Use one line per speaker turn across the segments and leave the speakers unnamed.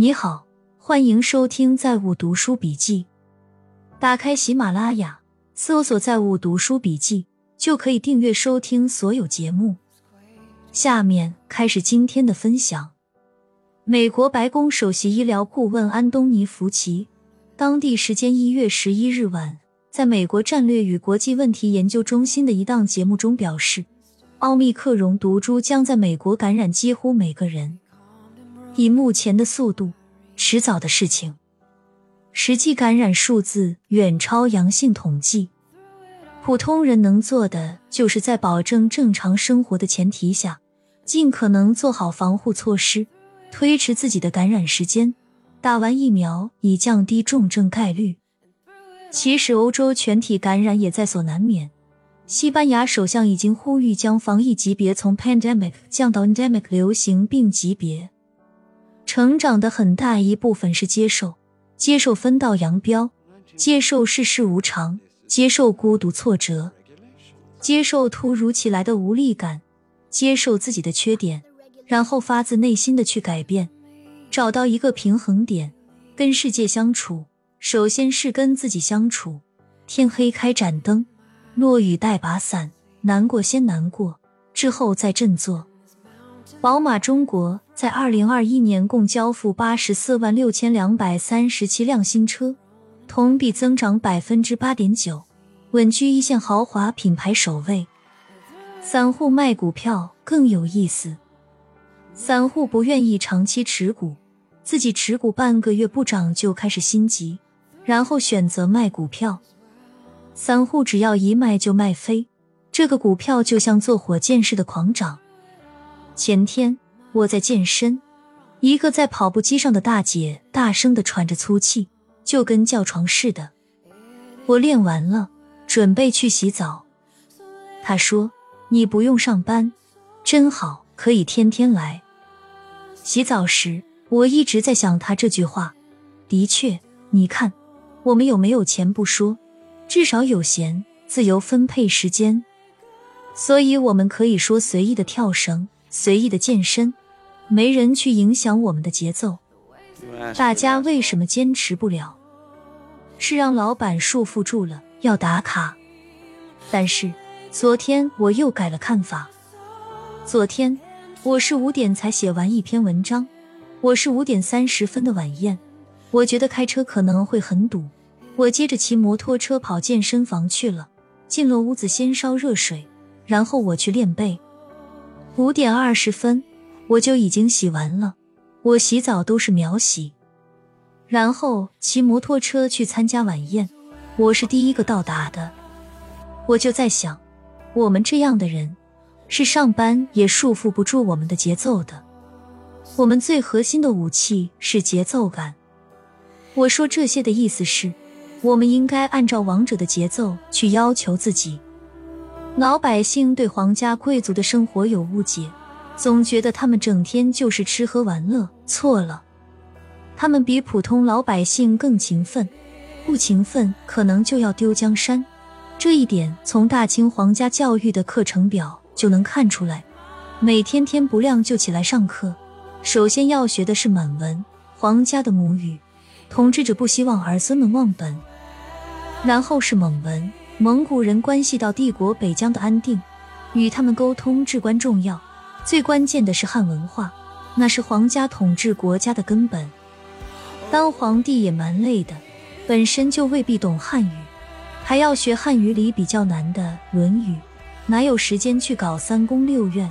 你好，欢迎收听《在物读书笔记》。打开喜马拉雅，搜索“在物读书笔记”，就可以订阅收听所有节目。下面开始今天的分享。美国白宫首席医疗顾问安东尼·福奇，当地时间一月十一日晚，在美国战略与国际问题研究中心的一档节目中表示，奥密克戎毒株将在美国感染几乎每个人。以目前的速度，迟早的事情。实际感染数字远超阳性统计。普通人能做的，就是在保证正常生活的前提下，尽可能做好防护措施，推迟自己的感染时间。打完疫苗以降低重症概率。其实，欧洲全体感染也在所难免。西班牙首相已经呼吁将防疫级别从 pandemic 降到 endemic 流行病级别。成长的很大一部分是接受，接受分道扬镳，接受世事无常，接受孤独挫折，接受突如其来的无力感，接受自己的缺点，然后发自内心的去改变，找到一个平衡点，跟世界相处。首先是跟自己相处。天黑开盏灯，落雨带把伞，难过先难过，之后再振作。宝马中国在二零二一年共交付八十四万六千两百三十七辆新车，同比增长百分之八点九，稳居一线豪华品牌首位。散户卖股票更有意思，散户不愿意长期持股，自己持股半个月不涨就开始心急，然后选择卖股票。散户只要一卖就卖飞，这个股票就像坐火箭似的狂涨。前天我在健身，一个在跑步机上的大姐大声的喘着粗气，就跟叫床似的。我练完了，准备去洗澡。她说：“你不用上班，真好，可以天天来。”洗澡时，我一直在想她这句话。的确，你看，我们有没有钱不说，至少有闲，自由分配时间，所以我们可以说随意的跳绳。随意的健身，没人去影响我们的节奏。大家为什么坚持不了？是让老板束缚住了，要打卡。但是昨天我又改了看法。昨天我是五点才写完一篇文章，我是五点三十分的晚宴。我觉得开车可能会很堵，我接着骑摩托车跑健身房去了。进了屋子，先烧热水，然后我去练背。五点二十分，我就已经洗完了。我洗澡都是秒洗，然后骑摩托车去参加晚宴。我是第一个到达的。我就在想，我们这样的人，是上班也束缚不住我们的节奏的。我们最核心的武器是节奏感。我说这些的意思是，我们应该按照王者的节奏去要求自己。老百姓对皇家贵族的生活有误解，总觉得他们整天就是吃喝玩乐。错了，他们比普通老百姓更勤奋，不勤奋可能就要丢江山。这一点从大清皇家教育的课程表就能看出来。每天天不亮就起来上课，首先要学的是满文，皇家的母语，统治者不希望儿孙们忘本。然后是蒙文。蒙古人关系到帝国北疆的安定，与他们沟通至关重要。最关键的是汉文化，那是皇家统治国家的根本。当皇帝也蛮累的，本身就未必懂汉语，还要学汉语里比较难的《论语》，哪有时间去搞三宫六院？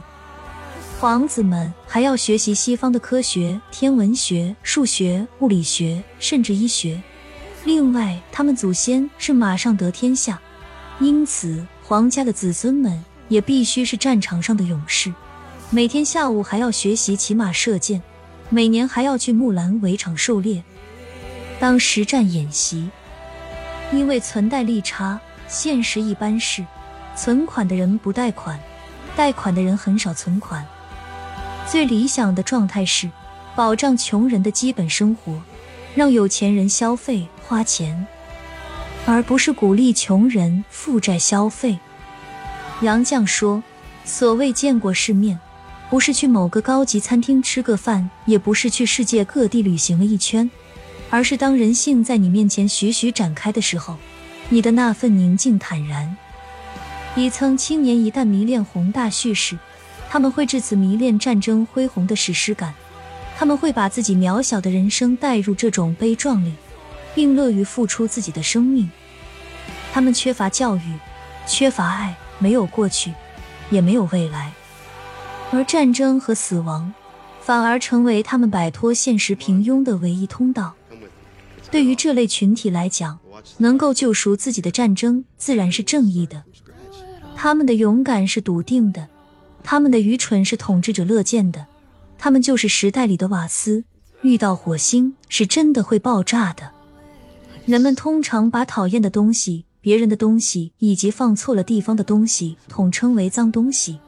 皇子们还要学习西方的科学、天文学、数学、物理学，甚至医学。另外，他们祖先是马上得天下。因此，皇家的子孙们也必须是战场上的勇士，每天下午还要学习骑马射箭，每年还要去木兰围场狩猎，当实战演习。因为存贷利差，现实一般是存款的人不贷款，贷款的人很少存款。最理想的状态是保障穷人的基本生活，让有钱人消费花钱。而不是鼓励穷人负债消费。杨绛说：“所谓见过世面，不是去某个高级餐厅吃个饭，也不是去世界各地旅行了一圈，而是当人性在你面前徐徐展开的时候，你的那份宁静坦然。底层青年一旦迷恋宏大叙事，他们会至此迷恋战争恢宏的史诗感，他们会把自己渺小的人生带入这种悲壮里，并乐于付出自己的生命。他们缺乏教育，缺乏爱，没有过去，也没有未来。而战争和死亡，反而成为他们摆脱现实平庸的唯一通道。对于这类群体来讲，能够救赎自己的战争，自然是正义的。他们的勇敢是笃定的，他们的愚蠢是统治者乐见的。他们就是时代里的瓦斯，遇到火星是真的会爆炸的。人们通常把讨厌的东西、别人的东西以及放错了地方的东西统称为脏东西。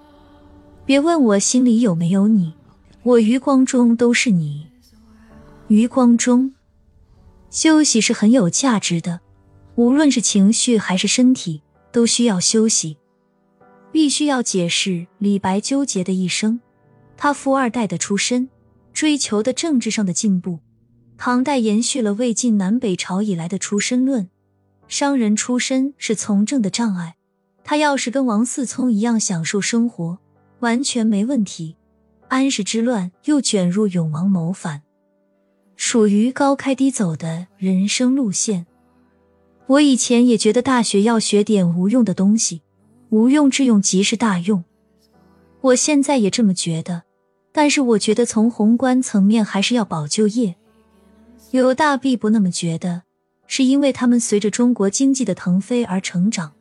别问我心里有没有你，我余光中都是你。余光中，休息是很有价值的，无论是情绪还是身体，都需要休息。必须要解释李白纠结的一生，他富二代的出身，追求的政治上的进步。唐代延续了魏晋南北朝以来的出身论，商人出身是从政的障碍。他要是跟王思聪一样享受生活。完全没问题。安史之乱又卷入永王谋反，属于高开低走的人生路线。我以前也觉得大学要学点无用的东西，无用之用即是大用。我现在也这么觉得，但是我觉得从宏观层面还是要保就业。有大必不那么觉得，是因为他们随着中国经济的腾飞而成长，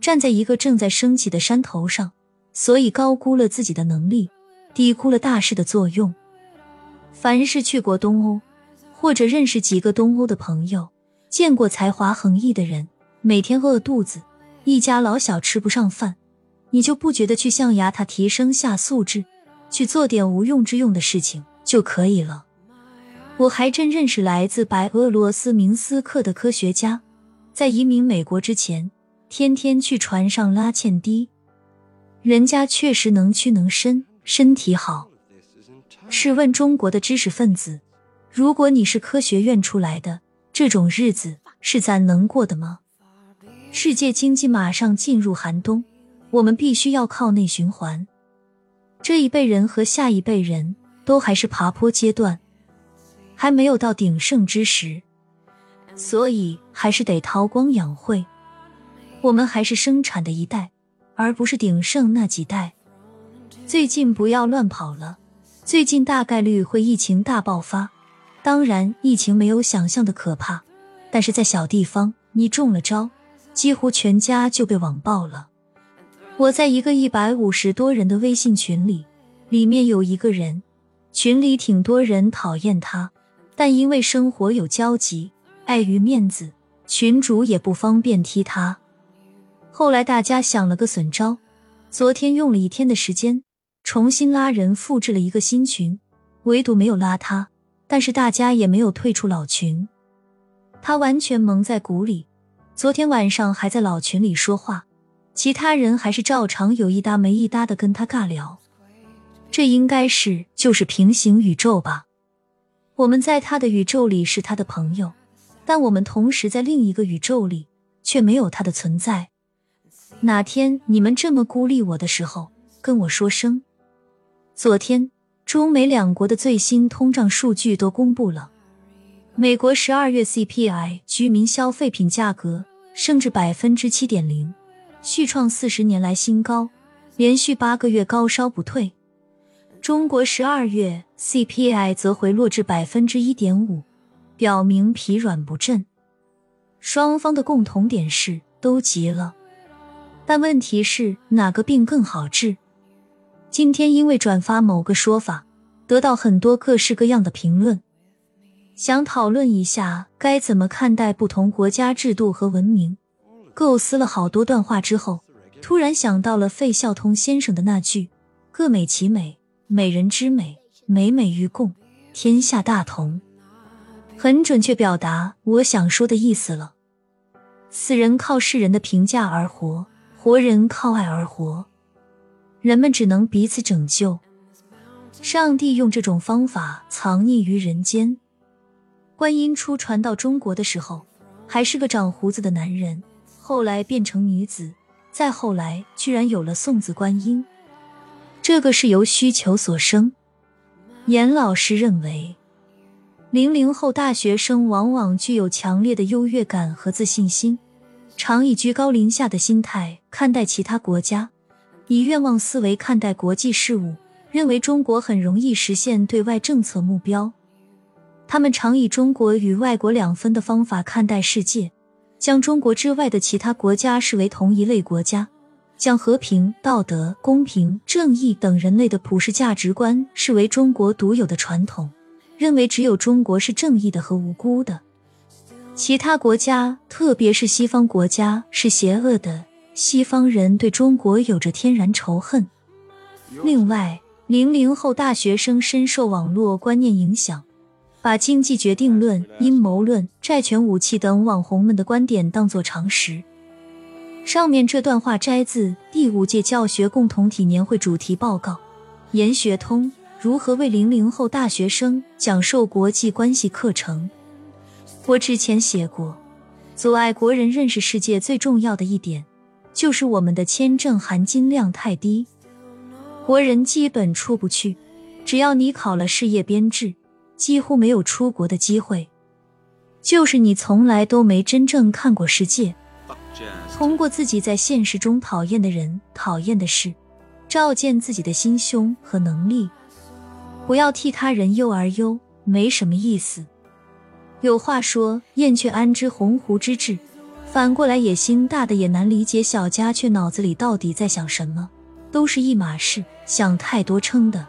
站在一个正在升起的山头上。所以高估了自己的能力，低估了大势的作用。凡是去过东欧，或者认识几个东欧的朋友，见过才华横溢的人，每天饿肚子，一家老小吃不上饭，你就不觉得去象牙塔提升下素质，去做点无用之用的事情就可以了？我还真认识来自白俄罗斯明斯克的科学家，在移民美国之前，天天去船上拉纤滴。人家确实能屈能伸，身体好。试问中国的知识分子，如果你是科学院出来的，这种日子是咱能过的吗？世界经济马上进入寒冬，我们必须要靠内循环。这一辈人和下一辈人都还是爬坡阶段，还没有到鼎盛之时，所以还是得韬光养晦。我们还是生产的一代。而不是鼎盛那几代。最近不要乱跑了，最近大概率会疫情大爆发。当然，疫情没有想象的可怕，但是在小地方，你中了招，几乎全家就被网爆了。我在一个一百五十多人的微信群里，里面有一个人，群里挺多人讨厌他，但因为生活有交集，碍于面子，群主也不方便踢他。后来大家想了个损招，昨天用了一天的时间，重新拉人复制了一个新群，唯独没有拉他。但是大家也没有退出老群，他完全蒙在鼓里。昨天晚上还在老群里说话，其他人还是照常有一搭没一搭的跟他尬聊。这应该是就是平行宇宙吧？我们在他的宇宙里是他的朋友，但我们同时在另一个宇宙里却没有他的存在。哪天你们这么孤立我的时候，跟我说声。昨天中美两国的最新通胀数据都公布了，美国十二月 CPI 居民消费品价格升至百分之七点零，续创四十年来新高，连续八个月高烧不退。中国十二月 CPI 则回落至百分之一点五，表明疲软不振。双方的共同点是都急了。但问题是哪个病更好治？今天因为转发某个说法，得到很多各式各样的评论，想讨论一下该怎么看待不同国家制度和文明。构思了好多段话之后，突然想到了费孝通先生的那句“各美其美，美人之美，美美与共，天下大同”，很准确表达我想说的意思了。死人靠世人的评价而活。活人靠爱而活，人们只能彼此拯救，上帝用这种方法藏匿于人间。观音初传到中国的时候，还是个长胡子的男人，后来变成女子，再后来居然有了送子观音。这个是由需求所生。严老师认为，零零后大学生往往具有强烈的优越感和自信心，常以居高临下的心态看待其他国家，以愿望思维看待国际事务。认为中国很容易实现对外政策目标，他们常以中国与外国两分的方法看待世界，将中国之外的其他国家视为同一类国家，将和平、道德、公平、正义等人类的普世价值观视为中国独有的传统，认为只有中国是正义的和无辜的，其他国家，特别是西方国家是邪恶的。西方人对中国有着天然仇恨。另外。零零后大学生深受网络观念影响，把经济决定论、阴谋论、债权武器等网红们的观点当作常识。上面这段话摘自第五届教学共同体年会主题报告，研学通如何为零零后大学生讲授国际关系课程。我之前写过，阻碍国人认识世界最重要的一点，就是我们的签证含金量太低。国人基本出不去，只要你考了事业编制，几乎没有出国的机会。就是你从来都没真正看过世界，通过自己在现实中讨厌的人、讨厌的事，照见自己的心胸和能力。不要替他人忧而忧，没什么意思。有话说：“燕雀安知鸿鹄之志？”反过来，野心大的也难理解小家雀脑子里到底在想什么。都是一码事，想太多撑的。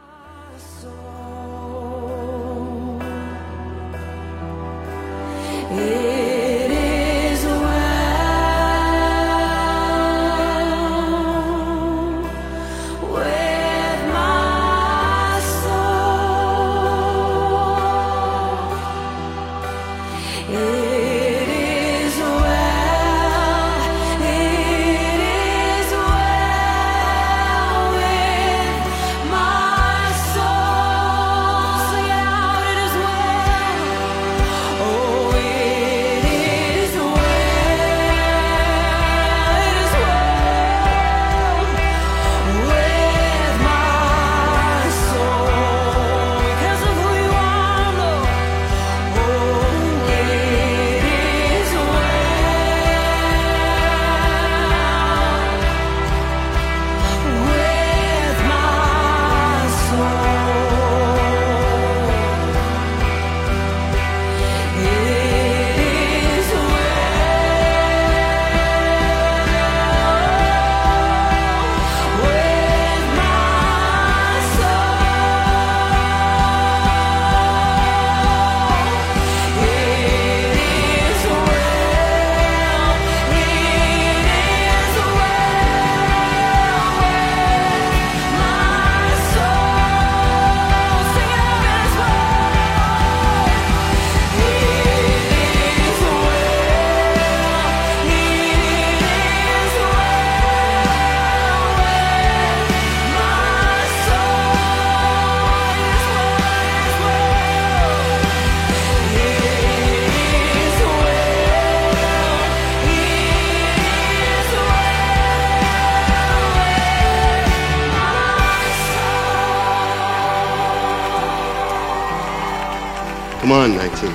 Come on, 19.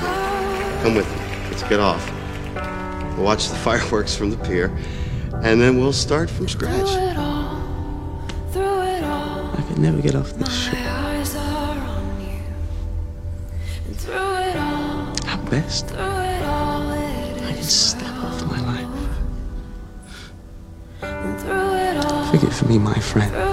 Come with me. Let's get off. We'll watch the fireworks from the pier, and then we'll start from scratch.
All, I could never get off this ship. At best, I could step off my life. Forget for me, my friend.